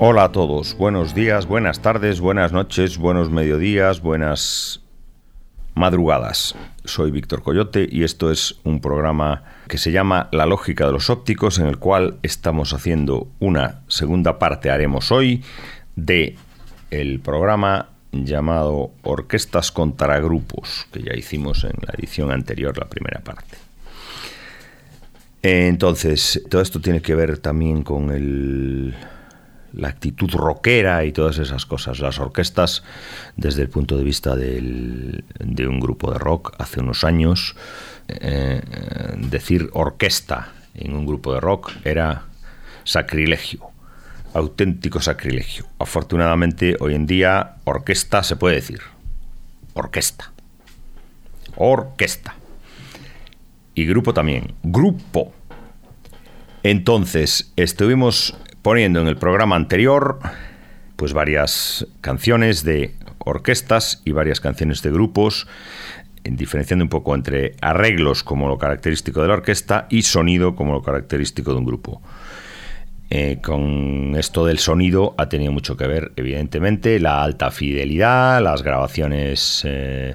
Hola a todos, buenos días, buenas tardes, buenas noches, buenos mediodías, buenas madrugadas. Soy Víctor Coyote y esto es un programa que se llama La lógica de los ópticos en el cual estamos haciendo una segunda parte haremos hoy de el programa llamado Orquestas contra Grupos, que ya hicimos en la edición anterior, la primera parte. Entonces, todo esto tiene que ver también con el la actitud rockera y todas esas cosas. Las orquestas, desde el punto de vista de un grupo de rock hace unos años, eh, decir orquesta en un grupo de rock era sacrilegio, auténtico sacrilegio. Afortunadamente, hoy en día, orquesta se puede decir. Orquesta. Orquesta. Y grupo también. Grupo. Entonces, estuvimos poniendo en el programa anterior pues varias canciones de orquestas y varias canciones de grupos, diferenciando un poco entre arreglos como lo característico de la orquesta y sonido como lo característico de un grupo. Eh, con esto del sonido ha tenido mucho que ver, evidentemente, la alta fidelidad, las grabaciones eh,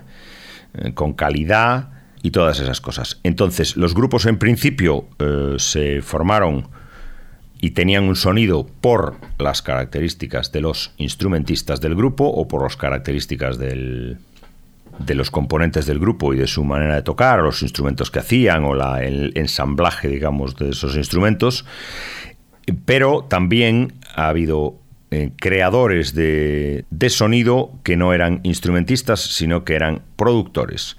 con calidad y todas esas cosas. Entonces, los grupos en principio eh, se formaron y tenían un sonido por las características de los instrumentistas del grupo o por las características de los componentes del grupo y de su manera de tocar, los instrumentos que hacían o la, el ensamblaje, digamos, de esos instrumentos. Pero también ha habido eh, creadores de, de sonido que no eran instrumentistas, sino que eran productores.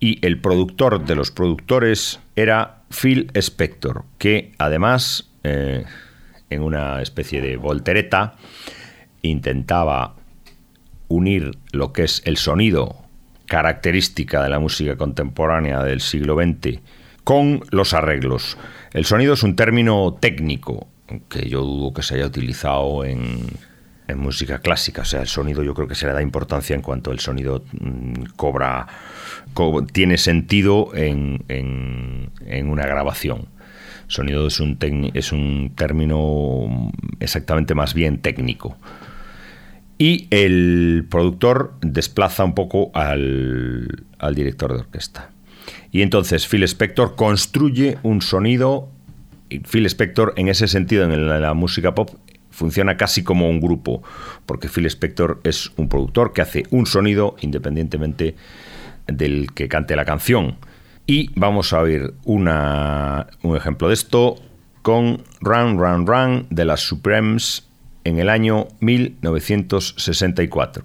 Y el productor de los productores era Phil Spector, que además eh, en una especie de voltereta, intentaba unir lo que es el sonido característica de la música contemporánea del siglo XX con los arreglos. El sonido es un término técnico que yo dudo que se haya utilizado en, música clásica. O sea, el sonido yo creo que se le da importancia en cuanto el sonido mm, cobra, tiene sentido en, en una grabación. Sonido es un, término exactamente más bien técnico. Y el productor desplaza un poco al, director de orquesta. Y entonces Phil Spector construye un sonido. Phil Spector, en ese sentido, en la música pop, funciona casi como un grupo, porque Phil Spector es un productor que hace un sonido independientemente del que cante la canción. Y vamos a oír una, un ejemplo de esto con Run, Run, Run de las Supremes en el año 1964.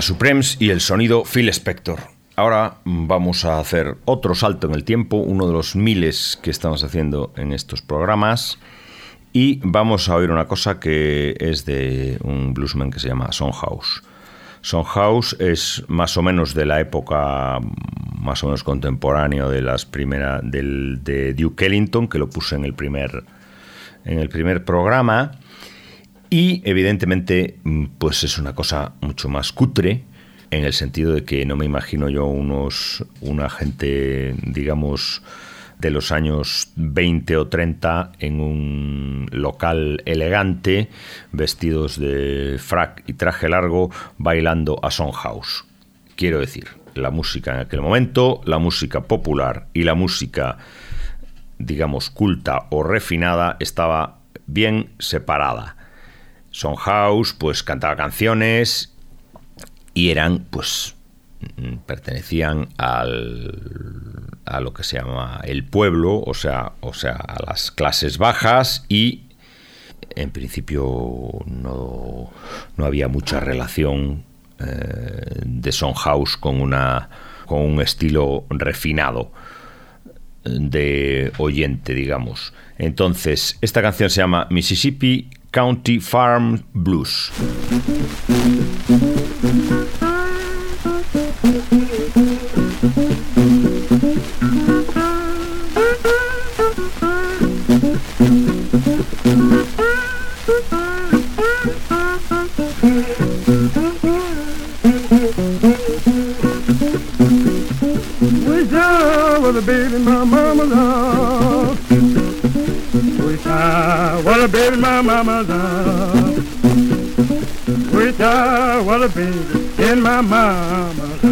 Supremes y el sonido Phil Spector. Ahora vamos a hacer otro salto en el tiempo, uno de los miles que estamos haciendo en estos programas. Y vamos a oír una cosa que es de un bluesman que se llama Son House. Son House es más o menos de la época más o menos contemporáneo de las primeras del, de Duke Ellington, que lo puse en el primer en el primer programa. Y evidentemente, pues es una cosa mucho más cutre, en el sentido de que no me imagino yo unos una gente, digamos, de los años 20 o 30 en un local elegante, vestidos de frac y traje largo, bailando a Son House. Quiero decir, la música en aquel momento, la música popular y la música, digamos, culta o refinada estaba bien separada. Son House, pues cantaba canciones y eran, pues, mm, pertenecían al, a lo que se llama el pueblo, o sea, o sea, a las clases bajas y en principio no, no había mucha relación eh, de Son House con, una, con un estilo refinado de oyente, digamos. Entonces, esta canción se llama Mississippi County Farm Blues. mama's which I wanna be in my mama's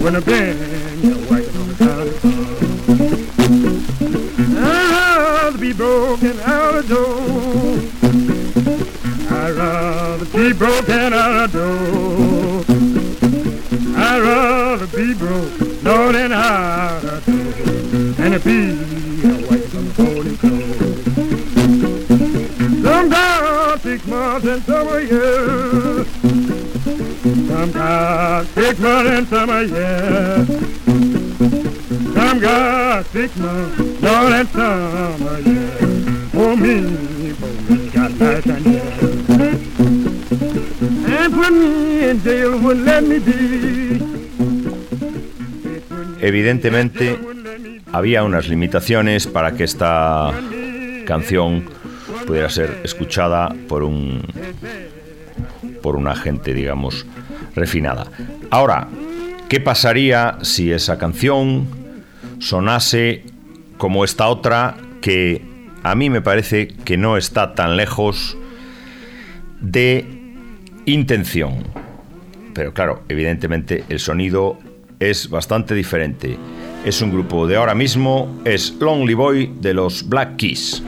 Would have been some. For be. Evidentemente, había unas limitaciones para que esta canción pudiera ser escuchada por un por una gente, digamos, refinada. Ahora, ¿qué pasaría si esa canción sonase como esta otra que a mí me parece que no está tan lejos de intención? Pero claro, evidentemente el sonido es bastante diferente es un grupo de ahora mismo, es Lonely Boy de los Black Keys.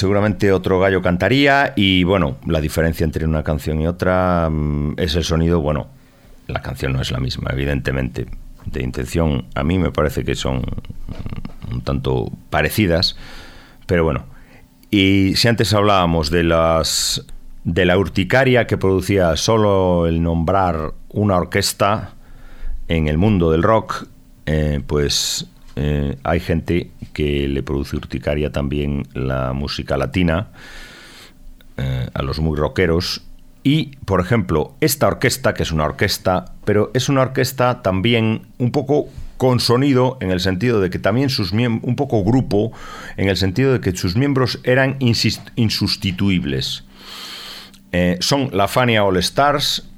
Seguramente otro gallo cantaría y bueno, la diferencia entre una canción y otra mm, es el sonido, bueno, la canción no es la misma, evidentemente. De intención, a mí me parece que son un tanto parecidas, pero bueno. Y si antes hablábamos de las de la urticaria que producía solo el nombrar una orquesta en el mundo del rock, eh, pues eh, hay gente que le produce urticaria también la música latina, eh, a los muy rockeros. Y, por ejemplo, esta orquesta, que es una orquesta, pero es una orquesta también un poco con sonido, en el sentido de que también sus miembros, un poco grupo, en el sentido de que sus miembros eran insustituibles. Eh, son la Fania All Stars,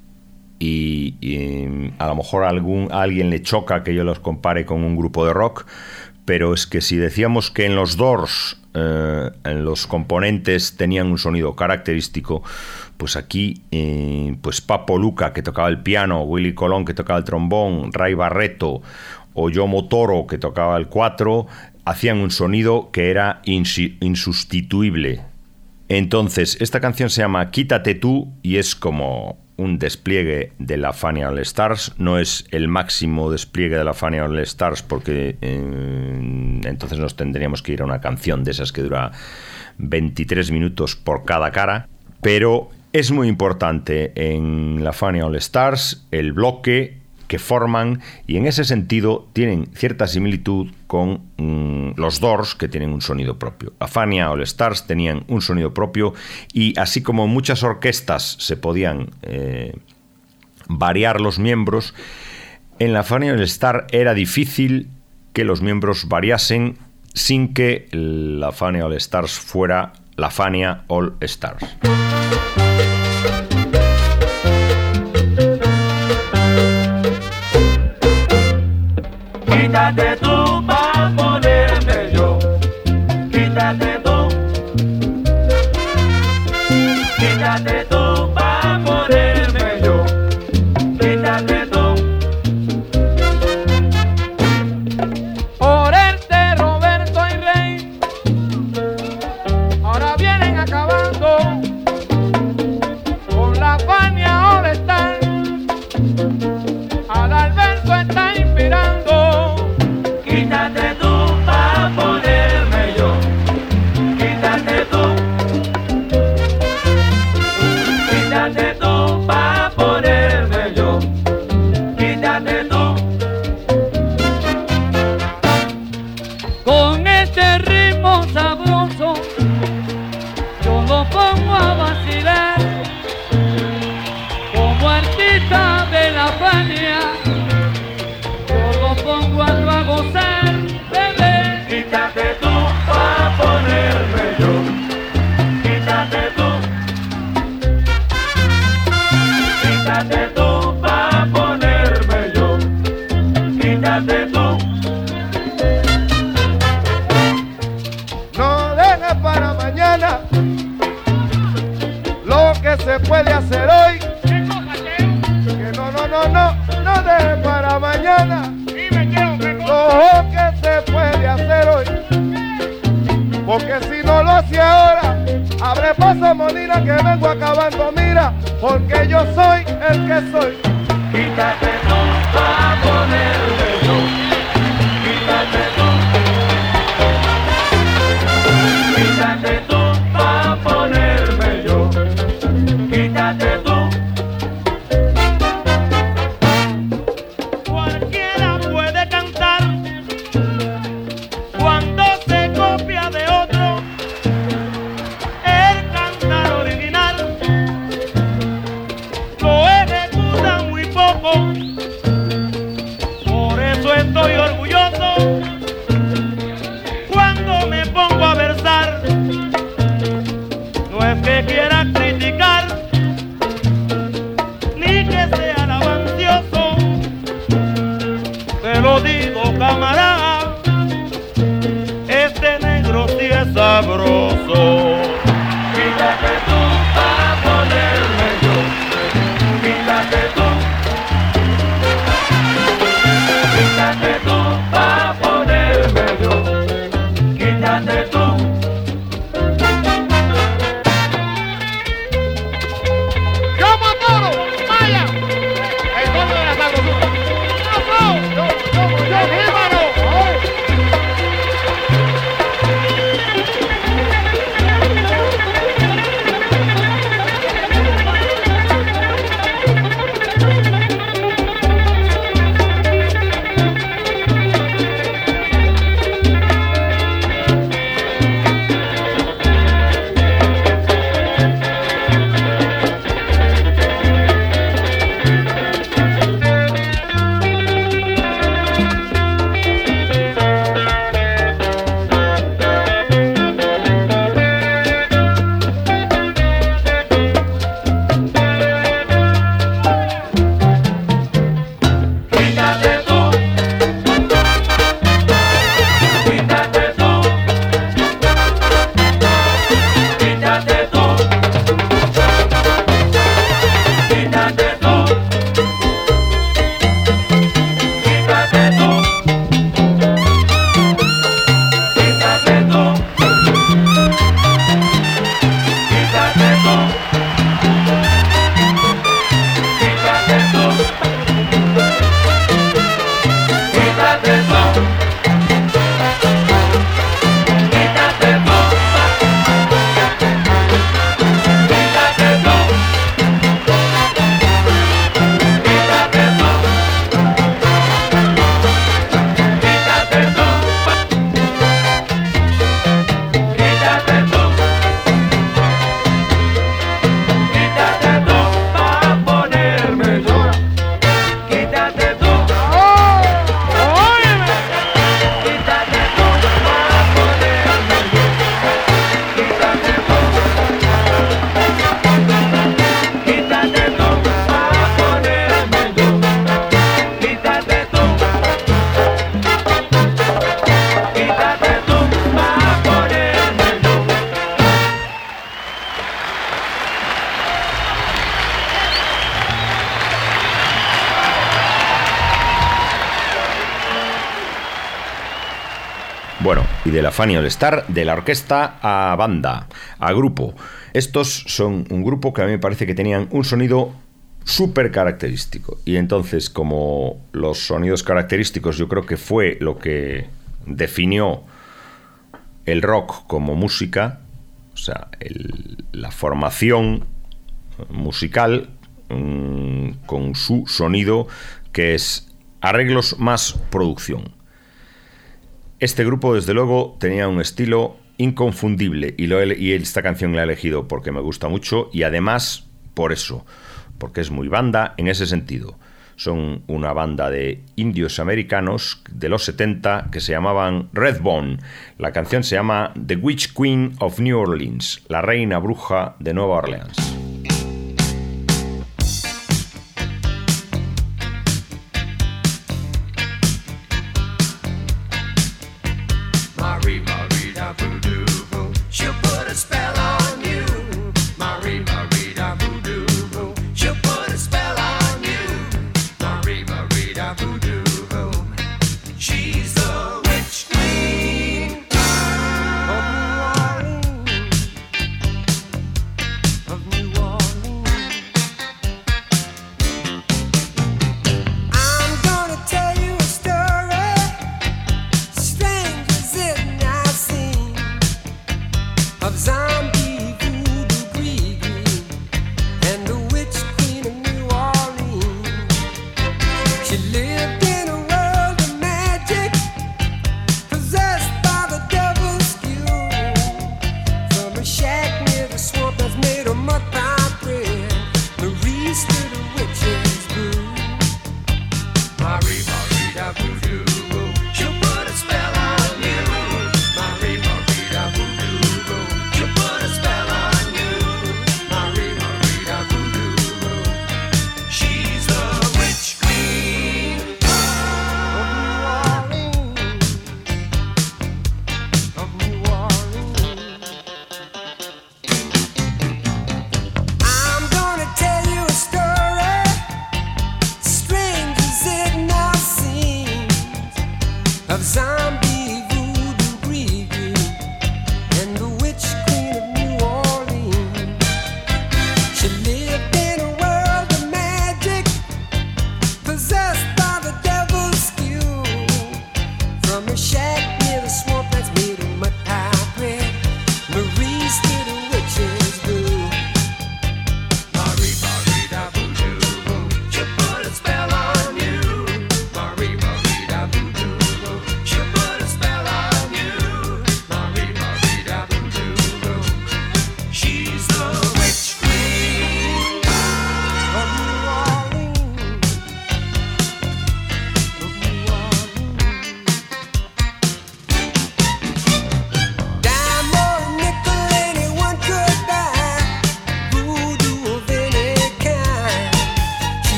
y, a lo mejor algún, alguien le choca que yo los compare con un grupo de rock, pero es que si decíamos que en los Doors eh, en los componentes tenían un sonido característico, pues aquí, eh, pues Papo Luca que tocaba el piano, Willy Colón que tocaba el trombón, Ray Barreto o Yomo Toro que tocaba el cuatro, hacían un sonido que era insustituible. Entonces, esta canción se llama Quítate tú y es como un despliegue de la Fania All Stars. No es el máximo despliegue de la Fania All Stars porque eh, entonces nos tendríamos que ir a una canción de esas que dura 23 minutos por cada cara. Pero es muy importante en la Fania All Stars el bloque que forman y en ese sentido tienen cierta similitud con mm, los Doors que tienen un sonido propio. La Fania All Stars tenían un sonido propio y así como muchas orquestas se podían eh, variar los miembros, en la Fania All Star era difícil que los miembros variasen sin que la Fania All Stars fuera la Fania All Stars. Este paso Molina que vengo acabando, mira, porque yo soy el que soy. Quítate ponerme yo. La Fanny All Star, de la orquesta a banda, a grupo. Estos son un grupo que a mí me parece que tenían un sonido súper característico. Y entonces, como los sonidos característicos yo creo que fue lo que definió el rock como música, o sea, la formación musical mm, con su sonido que es arreglos más producción. Este grupo, desde luego, tenía un estilo inconfundible y, esta canción la he elegido porque me gusta mucho y además por eso, porque es muy banda en ese sentido. Son una banda de indios americanos de los 70 que se llamaban Redbone. La canción se llama The Witch Queen of New Orleans, la reina bruja de Nueva Orleans.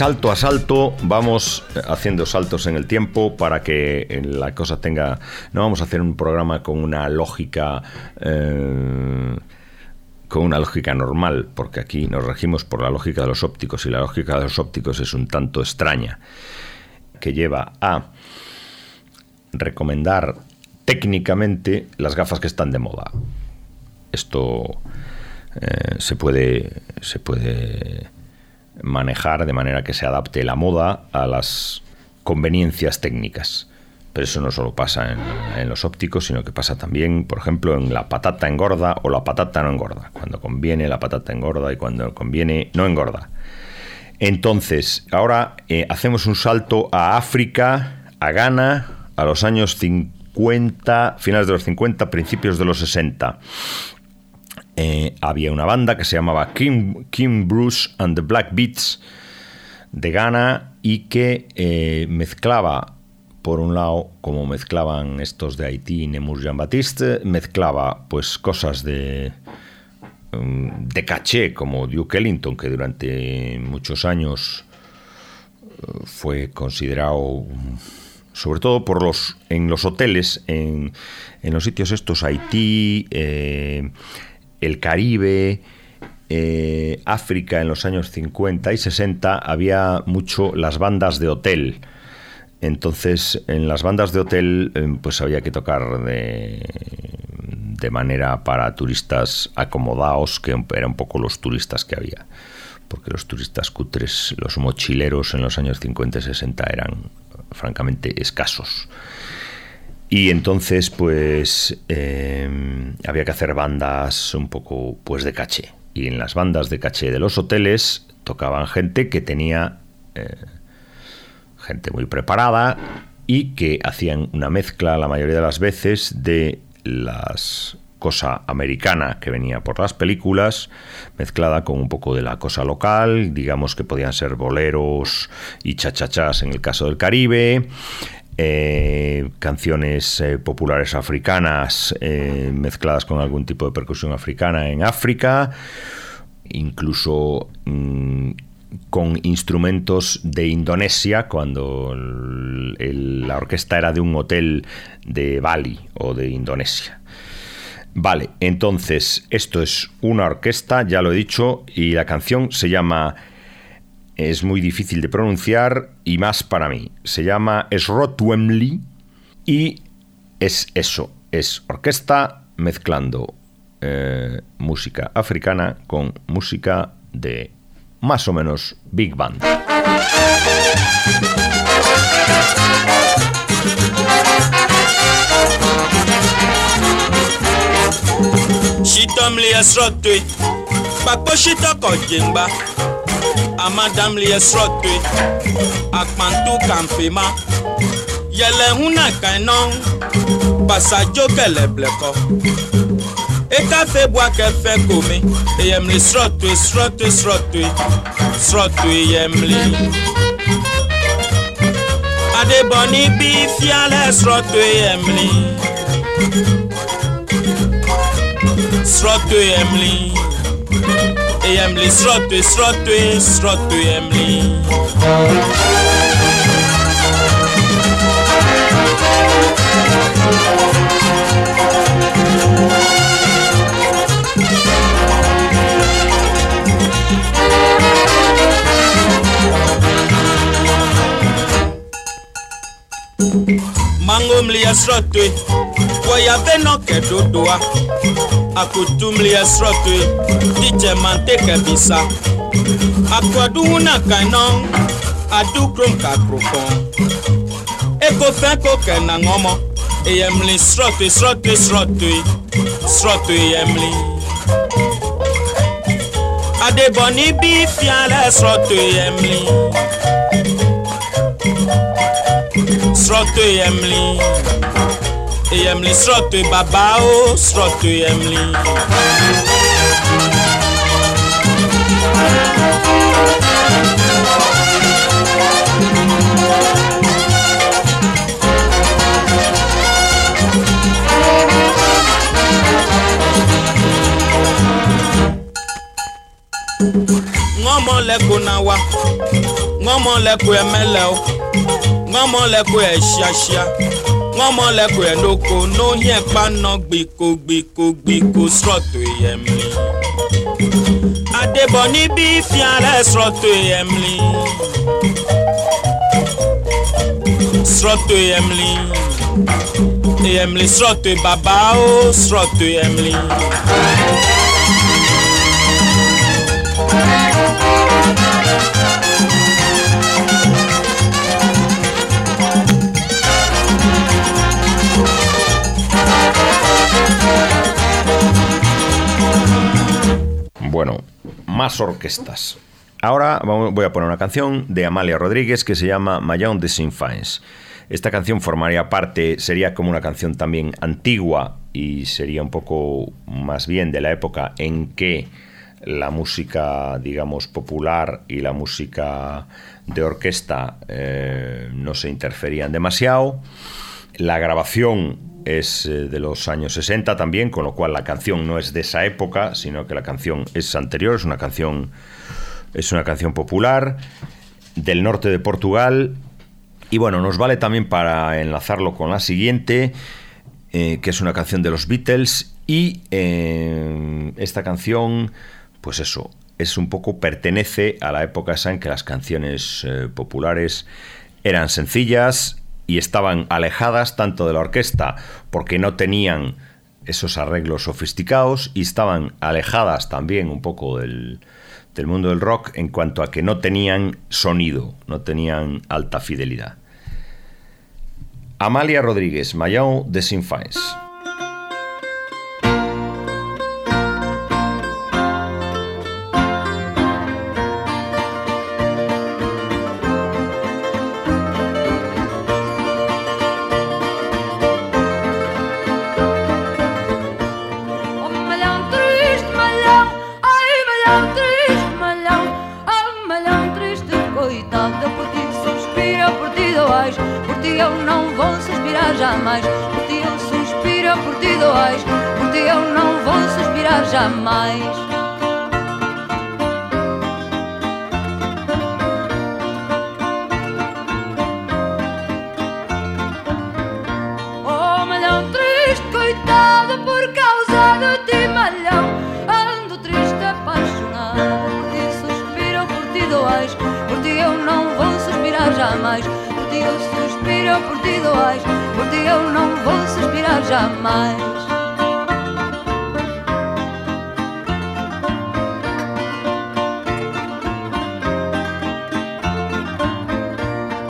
Salto a salto vamos haciendo saltos en el tiempo para que eh, la cosa tenga... No vamos a hacer un programa con una lógica... eh, con una lógica normal, porque aquí nos regimos por la lógica de los ópticos y la lógica de los ópticos es un tanto extraña, que lleva a recomendar técnicamente las gafas que están de moda. Esto eh, se puede se puede manejar de manera que se adapte la moda a las conveniencias técnicas. Pero eso no solo pasa en, los ópticos, sino que pasa también, por ejemplo, en la patata engorda o la patata no engorda. Cuando conviene la patata engorda y cuando conviene no engorda. Entonces, ahora eh, hacemos un salto a África, a Ghana a los años 50, finales de los 50, principios de los 60. Eh, había una banda que se llamaba King, King Bruce and the Black Beats de Ghana y que eh, mezclaba, por un lado, como mezclaban estos de Haití, Nemus Jean Baptiste, mezclaba pues cosas de, mm, de caché, como Duke Ellington, que durante muchos años eh, fue considerado, sobre todo por los, en los hoteles, en, en los sitios estos, Haití, el Caribe, eh, África en los años 50 y 60 había mucho las bandas de hotel. Entonces, en las bandas de hotel, eh, pues había que tocar de, de manera para turistas acomodados, que eran un poco los turistas que había. Porque los turistas cutres, los mochileros en los años 50 y 60 eran francamente escasos. Y entonces, pues, eh, había que hacer bandas un poco, pues, de caché. Y en las bandas de caché de los hoteles tocaban gente que tenía eh, gente muy preparada y que hacían una mezcla la mayoría de las veces de las cosa americana que venía por las películas, mezclada con un poco de la cosa local, digamos que podían ser boleros y chachachas en el caso del Caribe, eh, canciones eh, populares africanas eh, mezcladas con algún tipo de percusión africana en África, incluso mm, con instrumentos de Indonesia cuando la orquesta era de un hotel de Bali o de Indonesia. Vale, entonces esto es una orquesta, ya lo he dicho, y la canción se llama es muy difícil de pronunciar y más para mí. Se llama Srotwemli y es eso, es orquesta mezclando eh, música africana con música de más o menos big band. amadam le esrɔ̀tɔe akpanto kanfema. Yɛlɛ huna kanɔ basadzo kɛlɛ blɛkɔ ekafe bua kɛfɛ gome eyɛmli srɔ̀tɔe srɔ̀tɔe srɔ̀tɔe srɔ̀tɔe yɛmli adebɔni bi fia lɛ srɔ̀tɔe yɛmli srɔ̀tɔe yɛmli. Emily, srottui, srottui, srottui Emily. Mangomli ya srottui, kwa ya veno ke dodoa. Ah akutumli esrɔtue didze manteke bisa akuaduhu na kanɔ adukrom kakrokɔ ekofɛ koke na ŋɔmɔ eyemli srɔtue srɔtue srɔtue srɔtue yemli adebɔni bi fia lɛ srɔtue yemli srɔtue yemli eyemli srɔ̀tò to o srɔ̀tò eyemli. ŋɔmɔ lɛ ko na wa ŋɔmɔ lɛ ko o ŋɔmɔ ɛsiasia wọ́n mọ̀lẹ́kùn ẹ̀ lóko ló yẹn paná gbìkó gbìkó gbìkó sọ̀tò ìyẹ̀mí. àdébọ̀ níbí fi ara ẹ̀ sọ̀tò ìyẹ̀mí. sọ̀tò ìyẹ̀mí. ìyẹ̀mí sọ̀tò bàbá ó sọ̀tò ìyẹ̀mí. thank you Bueno, más orquestas. Ahora voy a poner una canción de Amalia Rodríguez que se llama Mayón de Sinfines. Esta canción formaría parte, sería como una canción también antigua y sería un poco más bien de la época en que la música, digamos, popular y la música de orquesta eh, no se interferían demasiado. La grabación es eh, de los años 60 también, con lo cual la canción no es de esa época, sino que la canción es anterior, es una canción, es una canción popular del norte de Portugal. Y bueno, nos vale también para enlazarlo con la siguiente, eh, que es una canción de los Beatles. Y eh, esta canción, pues eso, es un poco pertenece a la época esa en que las canciones populares eran sencillas y estaban alejadas tanto de la orquesta porque no tenían esos arreglos sofisticados y estaban alejadas también un poco del, del mundo del rock en cuanto a que no tenían sonido, no tenían alta fidelidad. Amalia Rodríguez, Mayao de Sinfines. Jamais.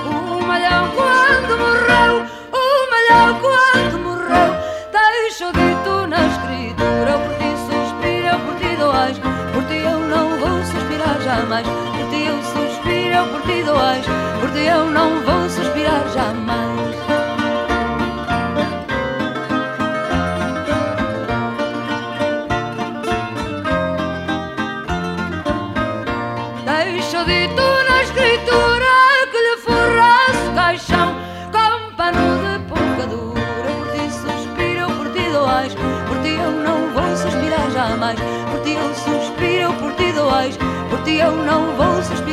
O malhão quando morreu, o malhão quando morreu, deixou dito na escritura, por ti suspiro, por ti doais, por ti eu não vou suspirar jamais, por ti eu suspiro, por ti doais, por ti eu não vou suspirar jamais. Eu não vou suspirar.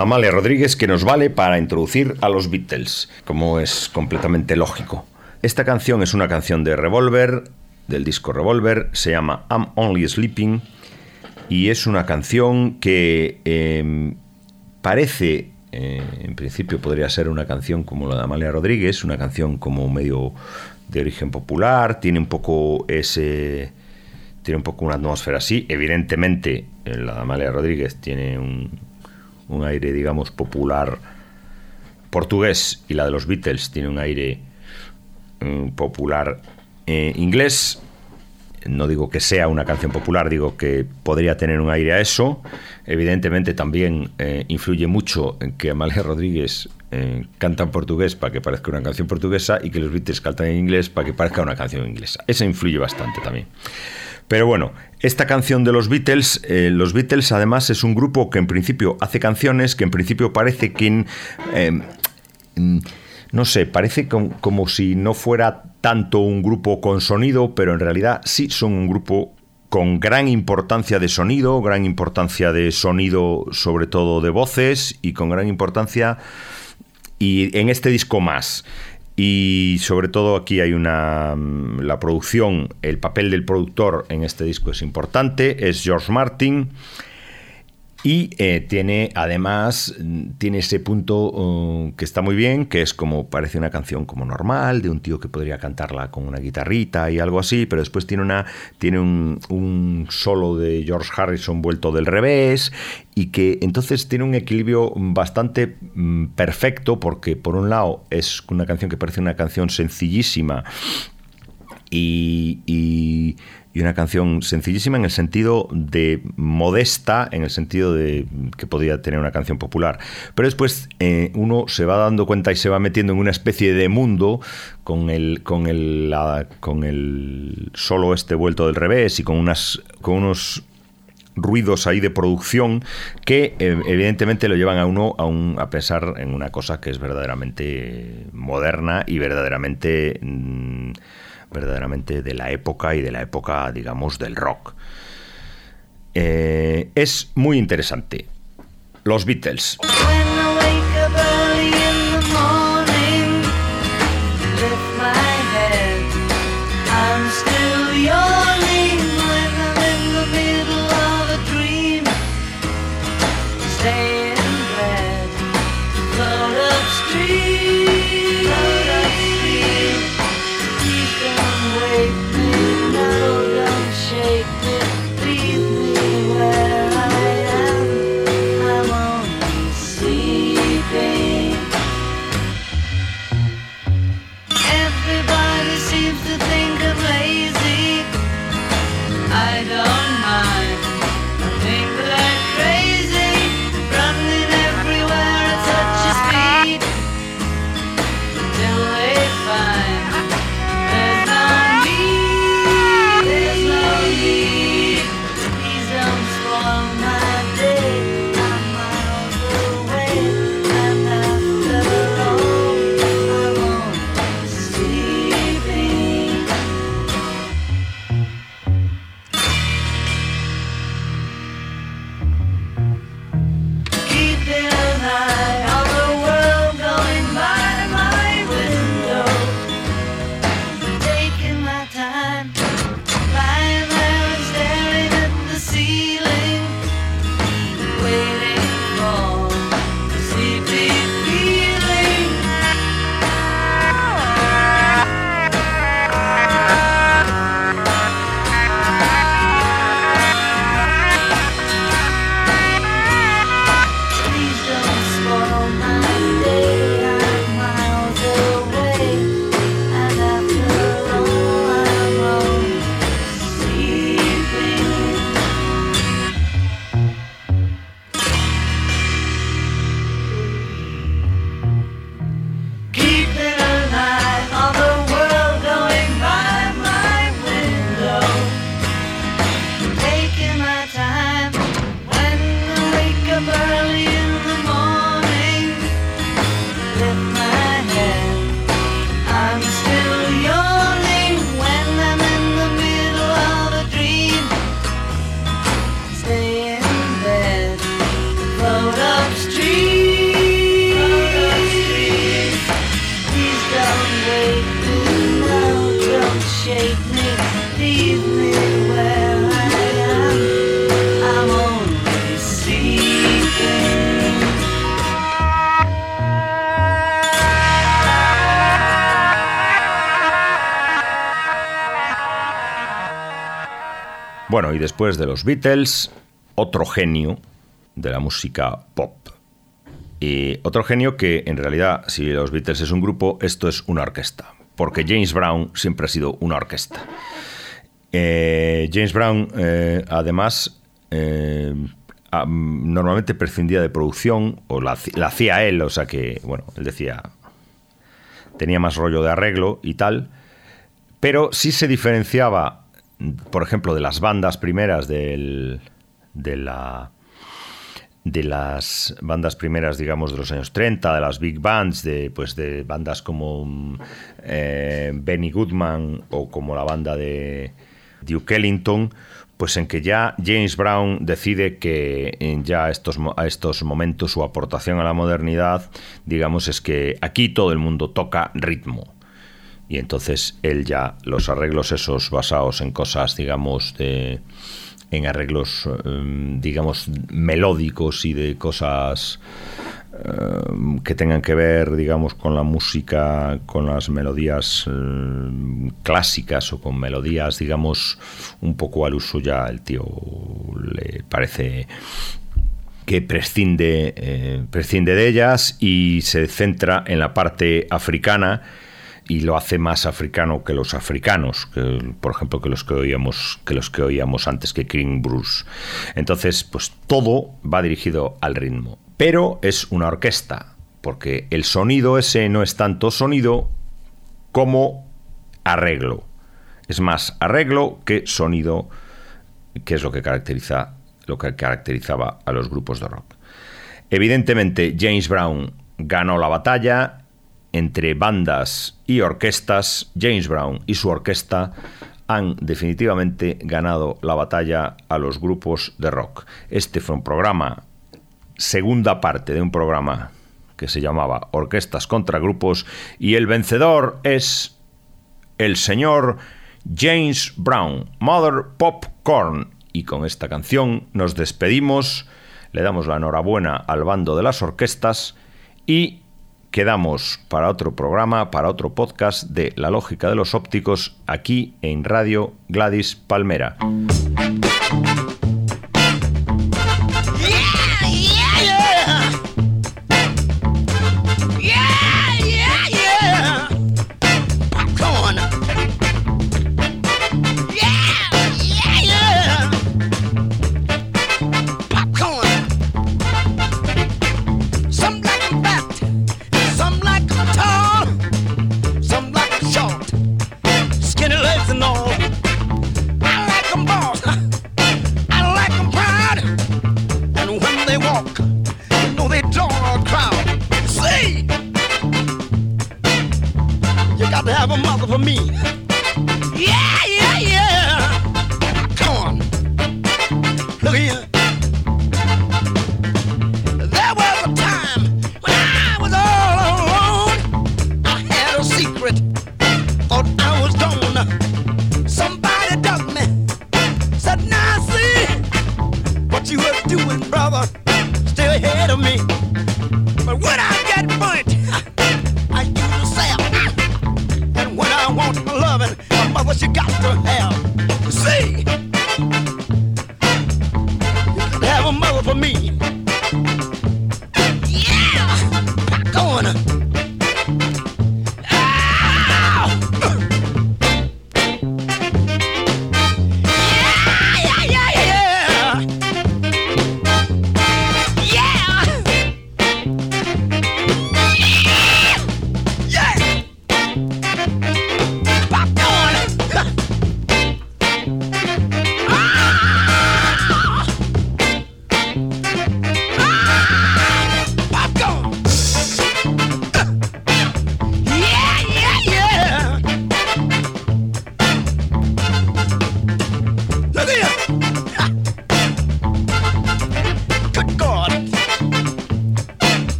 Amalia Rodríguez, que nos vale para introducir a los Beatles, como es completamente lógico. Esta canción es una canción de Revolver, del disco Revolver, se llama I'm Only Sleeping, y es una canción que eh, parece, eh, en principio podría ser una canción como la de Amalia Rodríguez, una canción como medio de origen popular, tiene un poco ese tiene un poco una atmósfera así. Evidentemente, eh, la de Amalia Rodríguez tiene un, un aire, digamos, popular portugués y la de los Beatles tiene un aire mm, popular eh, inglés. No digo que sea una canción popular, digo que podría tener un aire a eso. Evidentemente también eh, influye mucho en que Amalia Rodríguez eh, canta en portugués para que parezca una canción portuguesa y que los Beatles cantan en inglés para que parezca una canción inglesa. Eso influye bastante también. Pero bueno, esta canción de los Beatles, los Beatles además es un grupo que en principio hace canciones, que en principio parece que, eh, no sé, parece com- como si no fuera tanto un grupo con sonido, pero en realidad sí son un grupo con gran importancia de sonido, gran importancia de sonido sobre todo de voces y con gran importancia y en este disco más. Y sobre todo aquí hay una... mm, La producción, el papel del productor en este disco es importante, es George Martin. Y eh, tiene, además, tiene ese punto uh, que está muy bien, que es como parece una canción como normal, de un tío que podría cantarla con una guitarrita y algo así, pero después tiene, una, tiene un, un solo de George Harrison vuelto del revés y que entonces tiene un equilibrio bastante mm, perfecto porque por un lado es una canción que parece una canción sencillísima y, y- y una canción sencillísima en el sentido de modesta, en el sentido de que podía tener una canción popular. Pero después eh, uno se va dando cuenta y se va metiendo en una especie de mundo con el, con el, con el solo este vuelto del revés y con, unas, con unos ruidos ahí de producción que eh, evidentemente lo llevan a uno a, un, a pensar en una cosa que es verdaderamente moderna y verdaderamente mm, verdaderamente de la época y de la época digamos del rock. Eh, es muy interesante. Los Beatles Y después de los Beatles, otro genio de la música pop. Y otro genio que en realidad, si los Beatles es un grupo, esto es una orquesta. Porque James Brown siempre ha sido una orquesta. Eh, James Brown, eh, además, eh, normalmente prescindía de producción, o la, la hacía él, o sea que, bueno, él decía, tenía más rollo de arreglo y tal, pero sí se diferenciaba, por ejemplo, de las bandas primeras del, de la de las bandas primeras, digamos, de los años 30, de las big bands, de, pues, de bandas como eh, Benny Goodman o como la banda de Duke Ellington, pues en que ya James Brown decide que ya a estos, a estos momentos su aportación a la modernidad, digamos, es que aquí todo el mundo toca ritmo. Y entonces él ya, los arreglos esos basados en cosas, digamos, de en arreglos, eh, digamos, melódicos y de cosas eh, que tengan que ver, digamos, con la música, con las melodías eh, clásicas o con melodías, digamos, un poco al uso ya el tío le parece que prescinde, eh, prescinde de ellas y se centra en la parte africana y lo hace más africano que los africanos, por ejemplo, que los que oíamos, que los que oíamos antes que King Bruce. Entonces, pues todo va dirigido al ritmo, pero es una orquesta, porque el sonido ese no es tanto sonido como arreglo. Es más arreglo que sonido, que es lo que caracteriza lo que caracterizaba a los grupos de rock. Evidentemente, James Brown ganó la batalla entre bandas y orquestas. James Brown y su orquesta han definitivamente ganado la batalla a los grupos de rock. Este fue un programa, segunda parte de un programa que se llamaba Orquestas contra Grupos y el vencedor es el señor James Brown, Mother Popcorn. Y con esta canción nos despedimos, le damos la enhorabuena al bando de las orquestas y quedamos para otro programa, para otro podcast de La Lógica de los Ópticos aquí en Radio Gladys Palmera. To have a mother for me.